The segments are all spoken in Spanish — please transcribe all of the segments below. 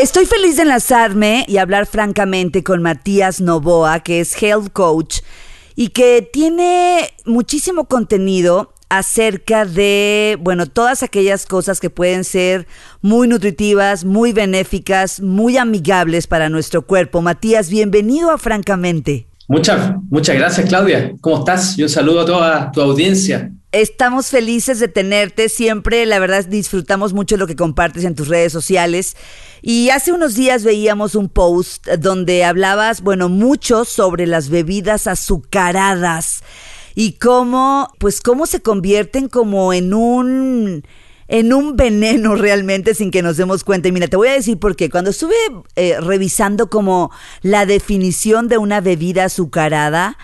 Estoy feliz de enlazarme y hablar francamente con Matías Novoa, que es Health Coach y que tiene muchísimo contenido acerca de, bueno, todas aquellas cosas que pueden ser muy nutritivas, muy benéficas, muy amigables para nuestro cuerpo. Matías, bienvenido a Francamente. Muchas, muchas gracias, Claudia. ¿Cómo estás? Y un saludo a toda tu audiencia. Estamos felices de tenerte siempre, la verdad disfrutamos mucho lo que compartes en tus redes sociales. Y hace unos días veíamos un post donde hablabas, bueno, mucho sobre las bebidas azucaradas y cómo, pues cómo se convierten como en un en un veneno realmente sin que nos demos cuenta. Y mira, te voy a decir por qué. Cuando estuve eh, revisando como la definición de una bebida azucarada,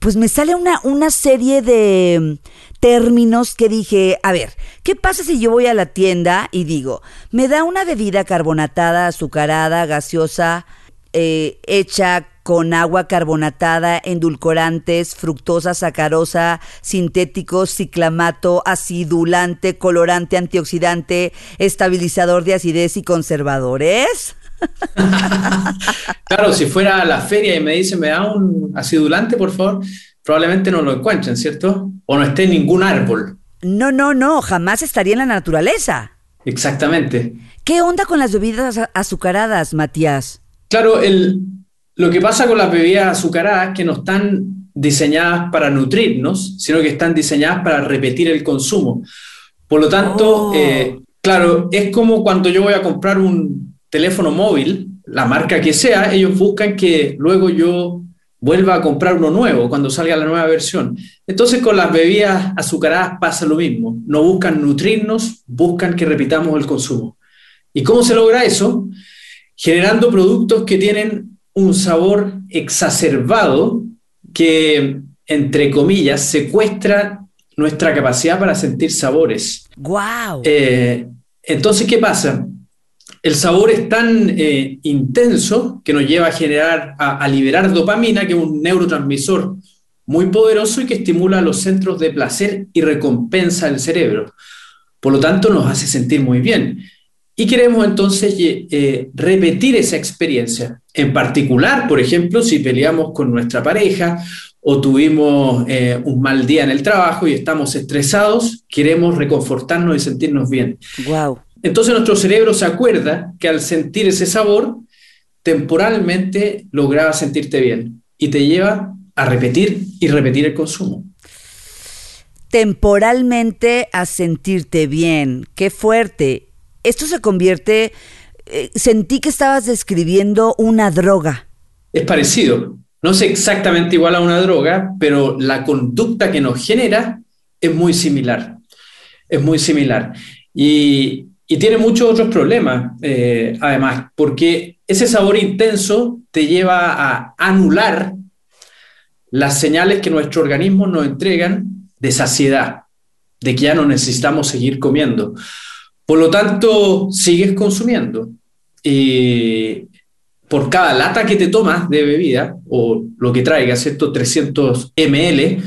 pues me sale una, una serie de términos que dije, a ver, ¿qué pasa si yo voy a la tienda y digo, me da una bebida carbonatada, azucarada, gaseosa, eh, hecha con agua carbonatada, endulcorantes, fructosa, sacarosa, sintéticos, ciclamato, acidulante, colorante, antioxidante, estabilizador de acidez y conservadores. claro, si fuera a la feria y me dicen, me da un acidulante, por favor, probablemente no lo encuentren, ¿cierto? O no esté en ningún árbol. No, no, no, jamás estaría en la naturaleza. Exactamente. ¿Qué onda con las bebidas azucaradas, Matías? Claro, el, lo que pasa con las bebidas azucaradas es que no están diseñadas para nutrirnos, sino que están diseñadas para repetir el consumo. Por lo tanto, oh. eh, claro, es como cuando yo voy a comprar un teléfono móvil, la marca que sea, ellos buscan que luego yo vuelva a comprar uno nuevo cuando salga la nueva versión. Entonces con las bebidas azucaradas pasa lo mismo. No buscan nutrirnos, buscan que repitamos el consumo. ¿Y cómo se logra eso? Generando productos que tienen un sabor exacerbado que, entre comillas, secuestra nuestra capacidad para sentir sabores. ¡Wow! Eh, entonces, ¿qué pasa? El sabor es tan eh, intenso que nos lleva a generar, a, liberar dopamina, que es un neurotransmisor muy poderoso y que estimula los centros de placer y recompensa del cerebro. Por lo tanto, nos hace sentir muy bien. Y queremos entonces eh, repetir esa experiencia. En particular, por ejemplo, si peleamos con nuestra pareja o tuvimos eh, un mal día en el trabajo y estamos estresados, queremos reconfortarnos y sentirnos bien. Wow. Entonces nuestro cerebro se acuerda que al sentir ese sabor, temporalmente lograba sentirte bien y te lleva a repetir y repetir el consumo. Temporalmente a sentirte bien. Qué fuerte esto se convierte, eh, sentí que estabas describiendo una droga. Es parecido, no es exactamente igual a una droga, pero la conducta que nos genera es muy similar, es muy similar. Y, tiene muchos otros problemas, eh, además, porque ese sabor intenso te lleva a anular las señales que nuestro organismo nos entregan de saciedad, de que ya no necesitamos seguir comiendo. Por lo tanto, sigues consumiendo. Y por cada lata que te tomas de bebida, o lo que traiga, ¿cierto? 300 ml,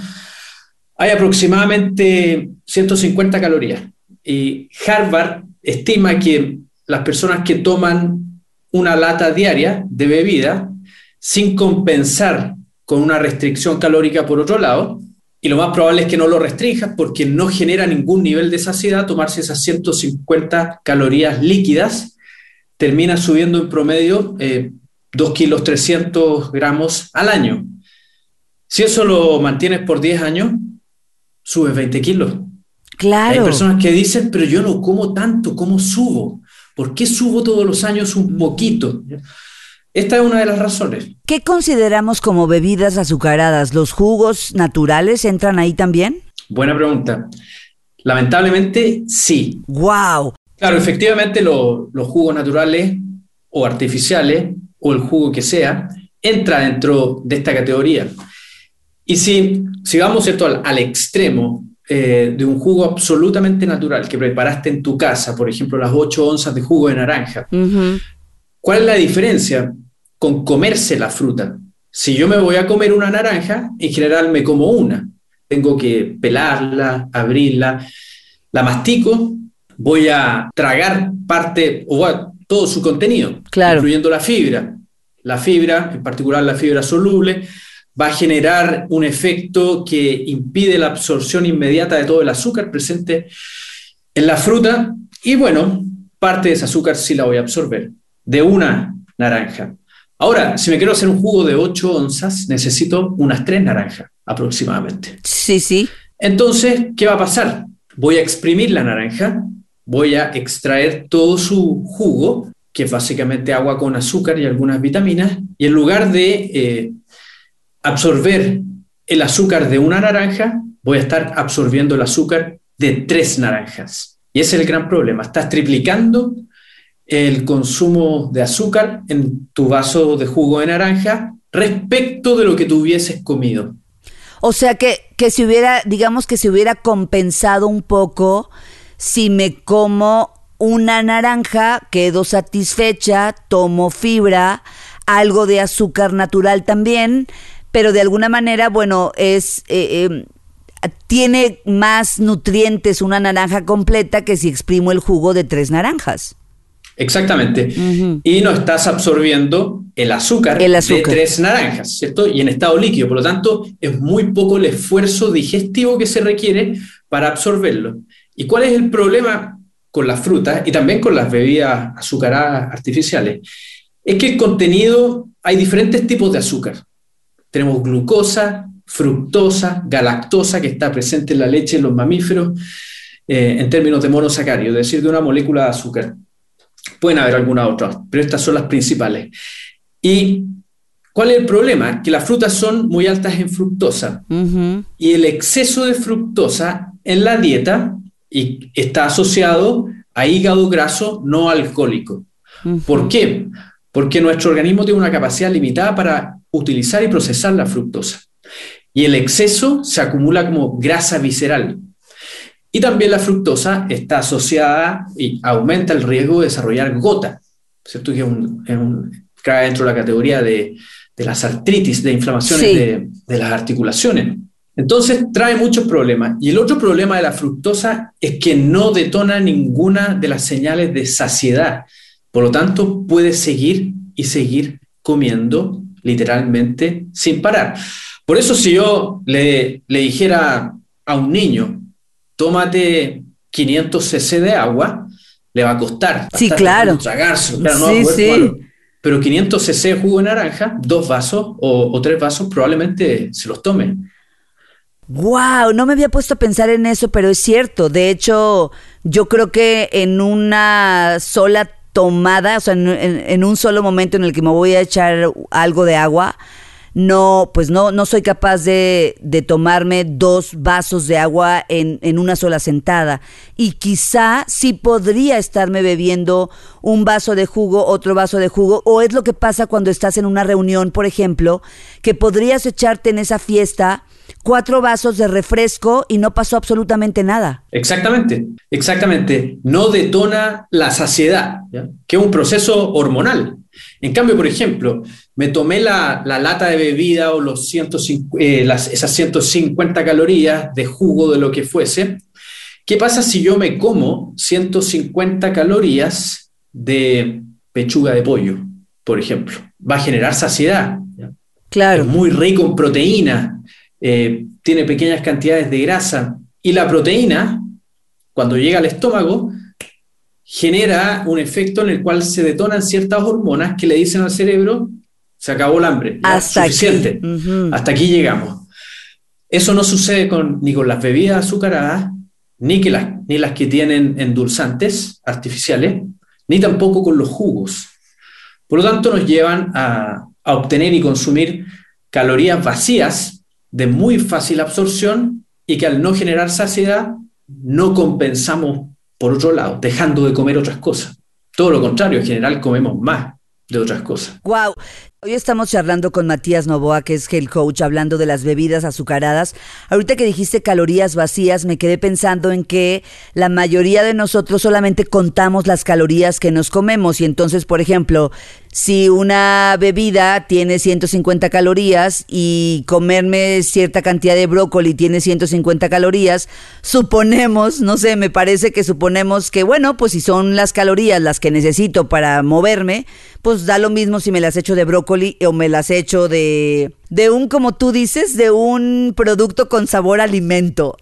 hay aproximadamente 150 calorías. Y Harvard estima que las personas que toman una lata diaria de bebida, sin compensar con una restricción calórica por otro lado, y lo más probable es que no lo restringas porque no genera ningún nivel de saciedad. Tomarse esas 150 calorías líquidas termina subiendo en promedio 2 eh, kilos 300 gramos al año. Si eso lo mantienes por 10 años, subes 20 kilos. Claro. Hay personas que dicen, pero yo no como tanto, ¿cómo subo? ¿Por qué subo todos los años un poquito? Esta es una de las razones. ¿Qué consideramos como bebidas azucaradas? ¿Los jugos naturales entran ahí también? Buena pregunta. Lamentablemente, sí. ¡Wow! Claro, efectivamente los jugos naturales o artificiales o el jugo que sea entra dentro de esta categoría. Y si, si vamos ¿cierto? Al, extremo eh, de un jugo absolutamente natural que preparaste en tu casa, por ejemplo, las 8 onzas de jugo de naranja, ¿Cuál es la diferencia con comerse la fruta? Si yo me voy a comer una naranja, en general me como una. Tengo que pelarla, abrirla, la mastico, voy a tragar parte o todo su contenido, incluyendo la fibra. La fibra, en particular la fibra soluble, va a generar un efecto que impide la absorción inmediata de todo el azúcar presente en la fruta y bueno, parte de ese azúcar sí la voy a absorber, de una naranja. Ahora, si me quiero hacer un jugo de 8 onzas, necesito unas 3 naranjas aproximadamente. Sí, sí. Entonces, ¿qué va a pasar? Voy a exprimir la naranja, voy a extraer todo su jugo, que es básicamente agua con azúcar y algunas vitaminas, y en lugar de eh, absorber el azúcar de una naranja, voy a estar absorbiendo el azúcar de tres naranjas. Y ese es el gran problema. Estás triplicando el consumo de azúcar en tu vaso de jugo de naranja respecto de lo que tú hubieses comido. O sea que, que si hubiera, digamos que se hubiera compensado un poco si me como una naranja, quedo satisfecha, tomo fibra, algo de azúcar natural también, pero de alguna manera, bueno, es... Eh, em, tiene más nutrientes una naranja completa que si exprimo el jugo de tres naranjas. Exactamente. Y no estás absorbiendo el azúcar, de tres naranjas, ¿cierto? Y en estado líquido. Por lo tanto, es muy poco el esfuerzo digestivo que se requiere para absorberlo. ¿Y cuál es el problema con las frutas y también con las bebidas azucaradas artificiales? Es que el contenido, hay diferentes tipos de azúcar. Tenemos glucosa, fructosa, galactosa, que está presente en la leche en los mamíferos, eh, en términos de monosacárido, es decir, de una molécula de azúcar. Pueden haber algunas otras, pero estas son las principales. ¿Y cuál es el problema? Que las frutas son muy altas en fructosa y el exceso de fructosa en la dieta y está asociado a hígado graso no alcohólico. ¿Por qué? Porque nuestro organismo tiene una capacidad limitada para utilizar y procesar la fructosa. Y el exceso se acumula como grasa visceral, y también la fructosa está asociada y aumenta el riesgo de desarrollar gota, ¿cierto? Que es un, cae dentro de la categoría de, de las artritis, de inflamaciones de, de las articulaciones. Entonces trae muchos problemas. Y el otro problema de la fructosa es que no detona ninguna de las señales de saciedad. Por lo tanto, puede seguir y seguir comiendo literalmente sin parar. Por eso si yo le, le dijera a un niño, tómate 500 cc de agua, le va a costar. Sí, claro. Tragarse, claro, no sí, Pero 500 cc de jugo de naranja, dos vasos o, tres vasos, probablemente se los tome. Wow, no me había puesto a pensar en eso, pero es cierto. De hecho, yo creo que en una sola tomada, o sea, en un solo momento en el que me voy a echar algo de agua, no, pues no, no soy capaz de, de tomarme dos vasos de agua en, en, una sola sentada. Y quizá sí podría estarme bebiendo un vaso de jugo, otro vaso de jugo, o es lo que pasa cuando estás en una reunión, por ejemplo, que podrías echarte en esa fiesta cuatro vasos de refresco y no pasó absolutamente nada. Exactamente, exactamente. No detona la saciedad, que es un proceso hormonal. En cambio, por ejemplo, me tomé la, lata de bebida o los 150, eh, las, esas 150 calorías de jugo de lo que fuese. ¿Qué pasa si yo me como 150 calorías de pechuga de pollo, por ejemplo? Va a generar saciedad. Claro. Es muy rico en proteína, eh, tiene pequeñas cantidades de grasa. Y la proteína, cuando llega al estómago, genera un efecto en el cual se detonan ciertas hormonas que le dicen al cerebro, se acabó el hambre, hasta suficiente, hasta aquí llegamos. Eso no sucede con, ni con las bebidas azucaradas, ni, que las, ni las que tienen endulzantes artificiales, ni tampoco con los jugos. Por lo tanto, nos llevan a, a obtener y consumir calorías vacías de muy fácil absorción y que al no generar saciedad no compensamos por otro lado, dejando de comer otras cosas. Todo lo contrario, en general comemos más de otras cosas. Wow. Hoy estamos charlando con Matías Novoa, que es el coach, hablando de las bebidas azucaradas. Ahorita que dijiste calorías vacías, me quedé pensando en que la mayoría de nosotros solamente contamos las calorías que nos comemos. Y entonces, por ejemplo, si una bebida tiene 150 calorías y comerme cierta cantidad de brócoli tiene 150 calorías, suponemos, no sé, me parece que suponemos que, bueno, pues si son las calorías las que necesito para moverme, pues da lo mismo si me las echo de brócoli o me las echo de, de un, como tú dices, de un producto con sabor alimento.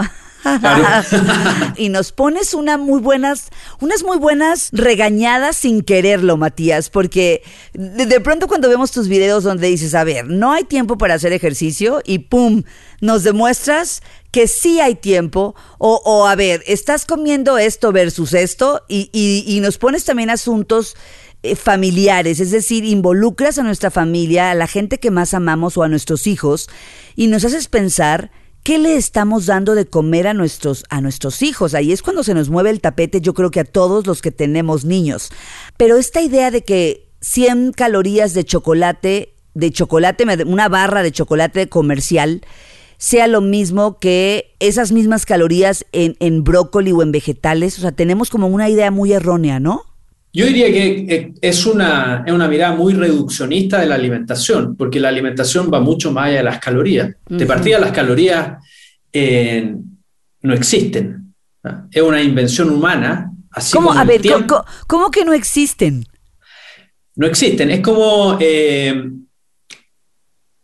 y nos pones una muy buenas, unas muy buenas regañadas sin quererlo, Matías, porque de, pronto cuando vemos tus videos donde dices, a ver, no hay tiempo para hacer ejercicio y pum, nos demuestras que sí hay tiempo, o, a ver, estás comiendo esto versus esto, y, y nos pones también asuntos eh, familiares, es decir, involucras a nuestra familia, a la gente que más amamos o a nuestros hijos, y nos haces pensar ¿Qué le estamos dando de comer a nuestros, a nuestros hijos? Ahí es cuando se nos mueve el tapete, yo creo que a todos los que tenemos niños. Pero esta idea de que 100 calorías de chocolate, de chocolate, una barra de chocolate comercial, sea lo mismo que esas mismas calorías en, en brócoli o en vegetales. O sea, tenemos como una idea muy errónea, ¿no? Yo diría que eh, es una, es una mirada muy reduccionista de la alimentación, porque la alimentación va mucho más allá de las calorías. De partida, las calorías eh, no existen. Es una invención humana. Así ¿Cómo, a ver, ¿cómo, que no existen? No existen. Es como eh,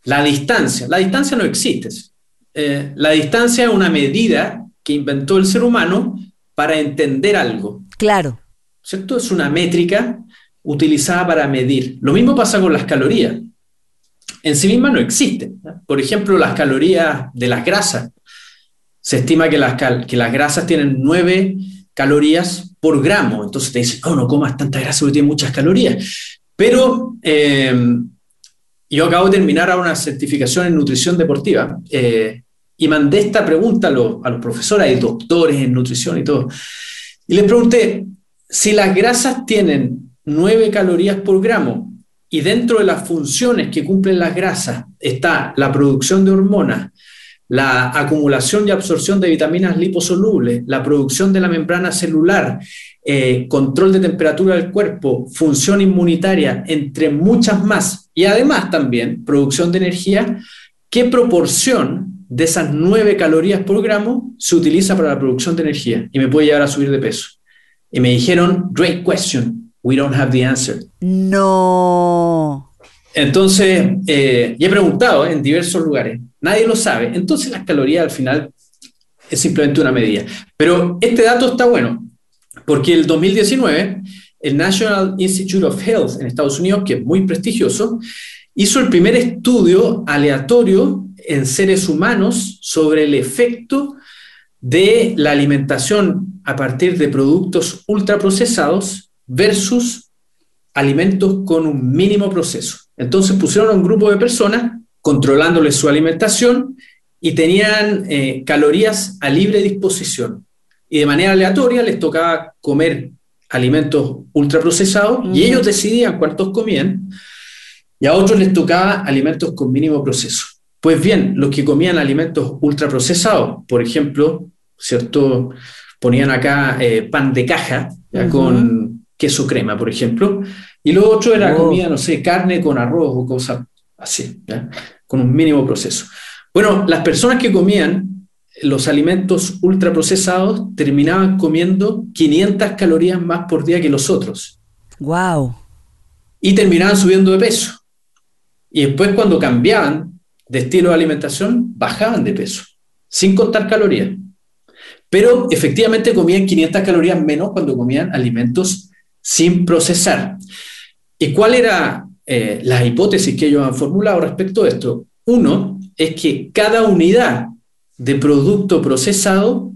la distancia. La distancia no existe. la distancia es una medida que inventó el ser humano para entender algo. Claro. ¿Cierto? Es una métrica utilizada para medir. Lo mismo pasa con las calorías. En sí mismas no existen. Por ejemplo, las calorías de las grasas. Se estima que las, que las grasas tienen 9 calorías por gramo. Entonces te dicen, oh, no comas tanta grasa porque tiene muchas calorías. Pero eh, yo acabo de terminar a una certificación en nutrición deportiva eh, y mandé esta pregunta a los, a los profesores y doctores en nutrición y todo. Y les pregunté, si las grasas tienen 9 calorías por gramo y dentro de las funciones que cumplen las grasas está la producción de hormonas, la acumulación y absorción de vitaminas liposolubles, la producción de la membrana celular, eh, control de temperatura del cuerpo, función inmunitaria, entre muchas más, y además también producción de energía, ¿qué proporción de esas 9 calorías por gramo se utiliza para la producción de energía? Y me puede llevar a subir de peso. Y me dijeron, great question, we don't have the answer. No. Entonces, eh, y he preguntado en diversos lugares, nadie lo sabe. Entonces las calorías al final es simplemente una medida. Pero este dato está bueno, porque el 2019, el National Institute of Health en Estados Unidos, que es muy prestigioso, hizo el primer estudio aleatorio en seres humanos sobre el efecto de la alimentación a partir de productos ultraprocesados versus alimentos con un mínimo proceso. Entonces pusieron a un grupo de personas controlándoles su alimentación y tenían eh, calorías a libre disposición. Y de manera aleatoria les tocaba comer alimentos ultraprocesados y ellos decidían cuántos comían y a otros les tocaba alimentos con mínimo proceso. Pues bien, los que comían alimentos ultraprocesados, por ejemplo, ¿cierto? ponían acá eh, pan de caja con queso crema, por ejemplo, y lo otro era oh. comida, no sé, carne con arroz o cosas así, con un mínimo proceso. Bueno, las personas que comían los alimentos ultraprocesados terminaban comiendo 500 calorías más por día que los otros. Wow. Y terminaban subiendo de peso. Y después cuando cambiaban de estilo de alimentación, bajaban de peso, sin contar calorías. Pero efectivamente comían 500 calorías menos cuando comían alimentos sin procesar. ¿Y cuál era eh, la hipótesis que ellos han formulado respecto a esto? Uno es que cada unidad de producto procesado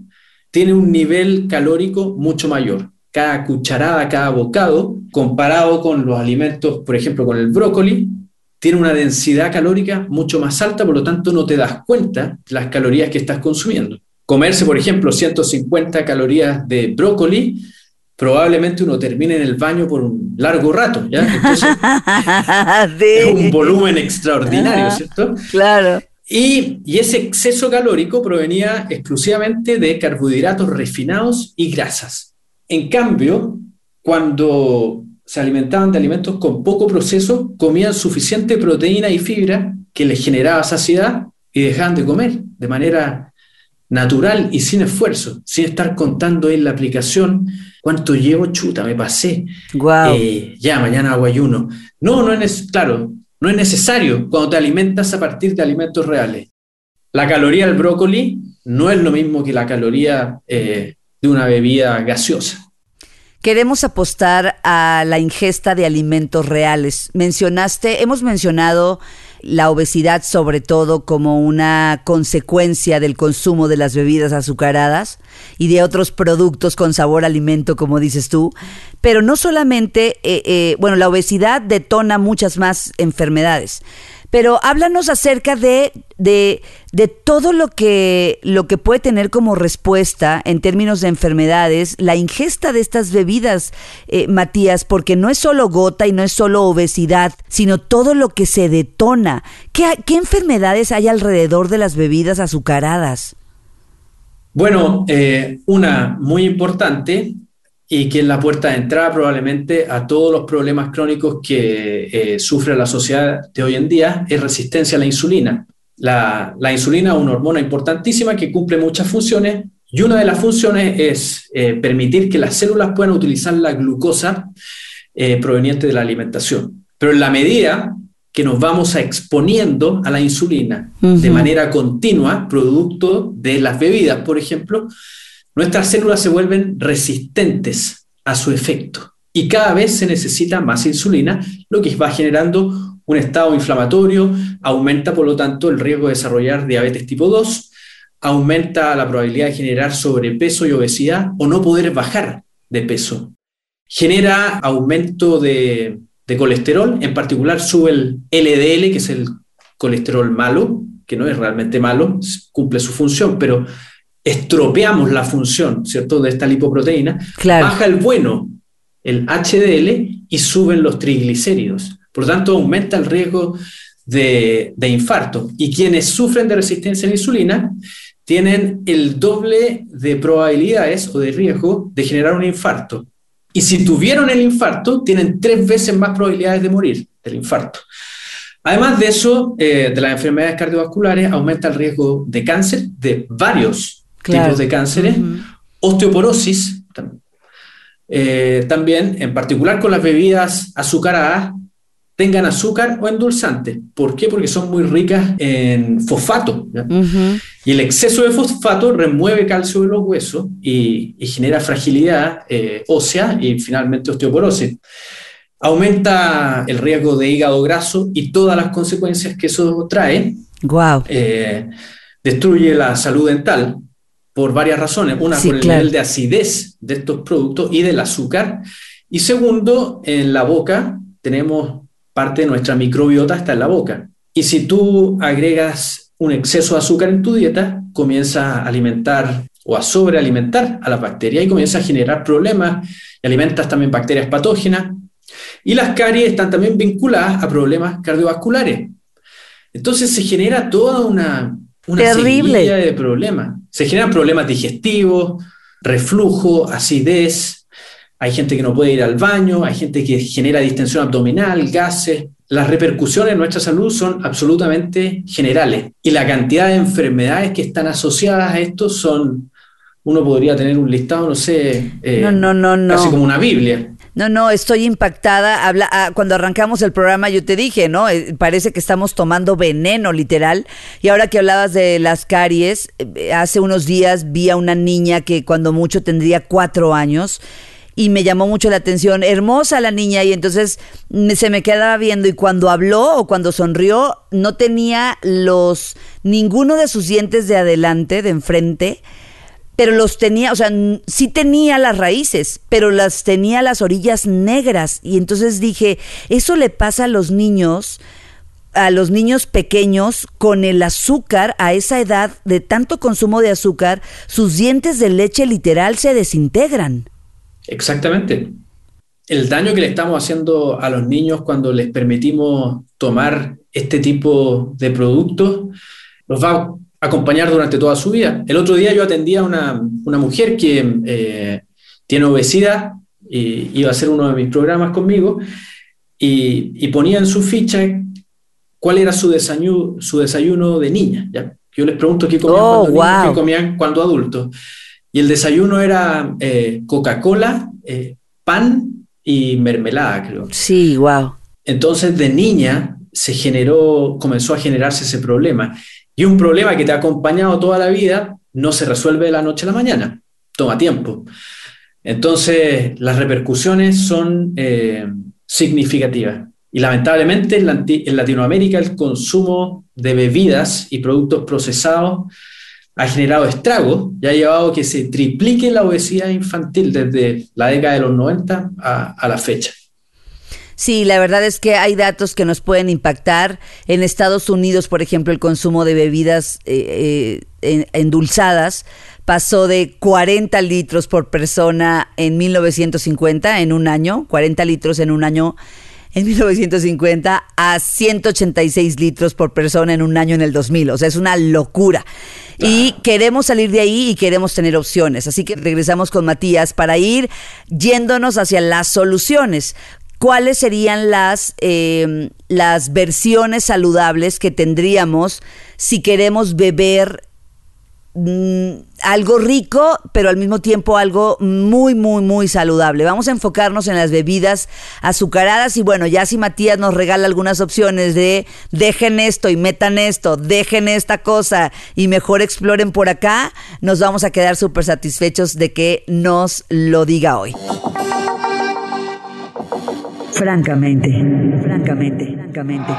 tiene un nivel calórico mucho mayor. Cada cucharada, cada bocado, comparado con los alimentos, por ejemplo, con el brócoli, tiene una densidad calórica mucho más alta, por lo tanto no te das cuenta de las calorías que estás consumiendo comerse, por ejemplo, 150 calorías de brócoli probablemente uno termine en el baño por un largo rato, ¿ya? Entonces, es un volumen extraordinario, ¿cierto? Claro. Y, y, ese exceso calórico provenía exclusivamente de carbohidratos refinados y grasas. En cambio, cuando se alimentaban de alimentos con poco proceso, comían suficiente proteína y fibra que les generaba saciedad y dejaban de comer de manera natural y sin esfuerzo, sin estar contando en la aplicación cuánto llevo, chuta, me pasé. Wow. Eh, ya, mañana hago ayuno. No, no es, claro, no es necesario cuando te alimentas a partir de alimentos reales. La caloría del brócoli no es lo mismo que la caloría eh, de una bebida gaseosa. Queremos apostar a la ingesta de alimentos reales. Mencionaste, hemos mencionado la obesidad sobre todo como una consecuencia del consumo de las bebidas azucaradas y de otros productos con sabor alimento, como dices tú. Pero no solamente, eh, eh, bueno, la obesidad detona muchas más enfermedades. Pero háblanos acerca de, de, de, todo lo que, lo que puede tener como respuesta en términos de enfermedades la ingesta de estas bebidas, eh, Matías, porque no es solo gota y no es solo obesidad, sino todo lo que se detona. ¿Qué, qué enfermedades hay alrededor de las bebidas azucaradas? Bueno, eh, una muy importante y que es la puerta de entrada probablemente a todos los problemas crónicos que eh, sufre la sociedad de hoy en día, es resistencia a la insulina. La, insulina es una hormona importantísima que cumple muchas funciones y una de las funciones es eh, permitir que las células puedan utilizar la glucosa eh, proveniente de la alimentación. Pero en la medida que nos vamos a exponiendo a la insulina de manera continua, producto de las bebidas, por ejemplo, nuestras células se vuelven resistentes a su efecto y cada vez se necesita más insulina, lo que va generando un estado inflamatorio, aumenta por lo tanto el riesgo de desarrollar diabetes tipo 2, aumenta la probabilidad de generar sobrepeso y obesidad o no poder bajar de peso. Genera aumento de, colesterol, en particular sube el LDL, que es el colesterol malo, que no es realmente malo, cumple su función, pero estropeamos la función, ¿cierto?, de esta lipoproteína, baja el bueno, el HDL, y suben los triglicéridos. Por lo tanto, aumenta el riesgo de, de infarto. Y quienes sufren de resistencia a la insulina tienen el doble de probabilidades o de riesgo de generar un infarto. Y si tuvieron el infarto, tienen tres veces más probabilidades de morir del infarto. Además de eso, eh, de las enfermedades cardiovasculares, aumenta el riesgo de cáncer de varios tipos de cánceres, osteoporosis, eh, también, en particular con las bebidas azucaradas, tengan azúcar o endulzante. ¿Por qué? Porque son muy ricas en fosfato. Y el exceso de fosfato remueve calcio de los huesos y, genera fragilidad eh, ósea y finalmente osteoporosis. Aumenta el riesgo de hígado graso y todas las consecuencias que eso trae. Wow. Eh, destruye la salud dental, por varias razones. Una, por el nivel de acidez de estos productos y del azúcar. Y segundo, en la boca tenemos parte de nuestra microbiota está en la boca. Y si tú agregas un exceso de azúcar en tu dieta, comienza a alimentar o a sobrealimentar a las bacterias y comienza a generar problemas. Y alimentas también bacterias patógenas. Y las caries están también vinculadas a problemas cardiovasculares. Entonces se genera toda una, una Terrible. de problemas. Se generan problemas digestivos, reflujo, acidez. Hay gente que no puede ir al baño, hay gente que genera distensión abdominal, gases. Las repercusiones en nuestra salud son absolutamente generales y la cantidad de enfermedades que están asociadas a esto son, uno podría tener un listado, no sé, eh, no, no, no, casi como una Biblia. No, no, estoy impactada. Habla, ah, cuando arrancamos el programa yo te dije, ¿no? Eh, parece que estamos tomando veneno, literal. Y ahora que hablabas de las caries, eh, hace unos días vi a una niña que cuando mucho tendría cuatro años y me llamó mucho la atención, hermosa la niña, y entonces se me quedaba viendo y cuando habló o cuando sonrió, no tenía los, ninguno de sus dientes de adelante, de enfrente, pero los tenía, o sea, sí tenía las raíces, pero las tenía las orillas negras. Y entonces dije, eso le pasa a los niños, a los niños pequeños con el azúcar a esa edad de tanto consumo de azúcar, sus dientes de leche literal se desintegran. Exactamente. El daño que le estamos haciendo a los niños cuando les permitimos tomar este tipo de productos los va acompañar durante toda su vida. El otro día yo atendía a una, una mujer que eh, tiene obesidad y iba a hacer uno de mis programas conmigo y, ponía en su ficha cuál era su desayuno, su desayuno de niña. ¿ya? Yo les pregunto qué comían, oh, cuando, qué comían cuando adultos. Y el desayuno era eh, Coca-Cola, eh, pan y mermelada, creo. Sí, wow. Entonces, de niña se generó, comenzó a generarse ese problema. Y un problema que te ha acompañado toda la vida no se resuelve de la noche a la mañana, toma tiempo. Entonces, las repercusiones son eh, significativas. Y lamentablemente en, Latinoamérica el consumo de bebidas y productos procesados ha generado estragos y ha llevado a que se triplique la obesidad infantil desde la década de los 90 a, la fecha. Sí, la verdad es que hay datos que nos pueden impactar. En Estados Unidos, por ejemplo, el consumo de bebidas eh, eh, endulzadas pasó de 40 litros por persona en 1950, en un año, 40 litros en un año en 1950 a 186 litros por persona en un año en el 2000. O sea, es una locura. Y queremos salir de ahí y queremos tener opciones. Así que regresamos con Matías para ir yéndonos hacia las soluciones. ¿Cuáles serían las, eh, las versiones saludables que tendríamos si queremos beber Mm, algo rico, pero al mismo tiempo algo muy, muy, muy saludable. Vamos a enfocarnos en las bebidas azucaradas y bueno, ya si Matías nos regala algunas opciones de dejen esto y metan esto, dejen esta cosa y mejor exploren por acá, nos vamos a quedar súper satisfechos de que nos lo diga hoy. Francamente, francamente, francamente.